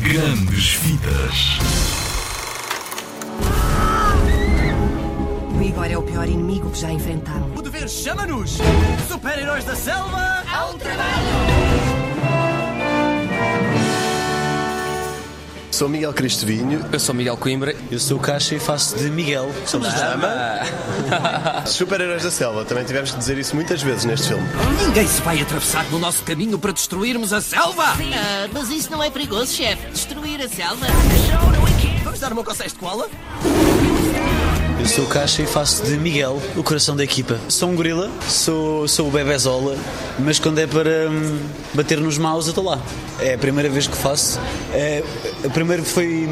Grandes Vidas. O Igor é o pior inimigo que já enfrentamos. O dever chama-nos! Super-heróis da selva! Ao trabalho! Sou Miguel Cristovinho. Eu sou Miguel Coimbra. Eu sou o Caixa e faço de Miguel. Somos Super-heróis da selva. Também tivemos que dizer isso muitas vezes neste filme. Ninguém se vai atravessar no nosso caminho para destruirmos a selva! Ah, mas isso não é perigoso, chefe. Destruir a selva. Vamos dar uma coceira de cola? Eu sou o Caixa e faço de Miguel, o coração da equipa. Sou um gorila, sou, sou o Bebezola, mas quando é para hum, bater nos maus, eu estou lá. É a primeira vez que faço. É, a primeira foi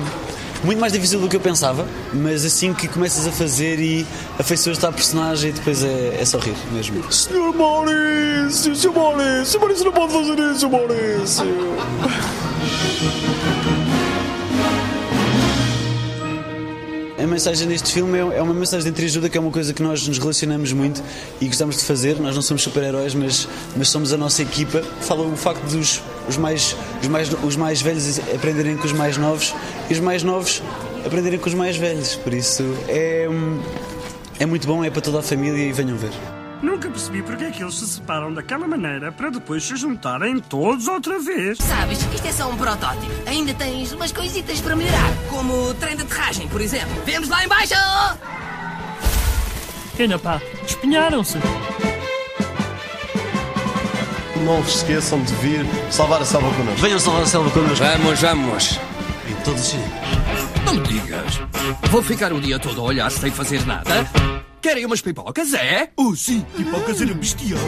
muito mais difícil do que eu pensava, mas assim que começas a fazer e afeiçoas-te à personagem, depois é, é só rir mesmo. Senhor Maurício, Senhor Maurício, Senhor Maurício não pode fazer isso, Maurício. mensagem deste filme é é uma mensagem de entreajuda, que é uma coisa que nós nos relacionamos muito e gostamos de fazer. Nós não somos super-heróis, mas, mas somos a nossa equipa. Fala o facto dos os mais, os, mais, os mais velhos aprenderem com os mais novos e os mais novos aprenderem com os mais velhos. Por isso é, é muito bom, é para toda a família e venham ver. Nunca percebi porque é que eles se separam daquela maneira para depois se juntarem todos outra vez. Sabes, isto é só um protótipo. Ainda tens umas coisitas para melhorar. Como o trem de aterragem, por exemplo. Vemos lá embaixo! Ainda pá, espinharam-se. Não vos esqueçam de vir salvar a selva connosco. Venham salvar a selva connosco. Vamos, vamos. Em todos os sítios. Não me digas. Vou ficar o dia todo a olhar sem fazer nada? Querem umas pipocas, é? Oh, sim, pipocas era bestial.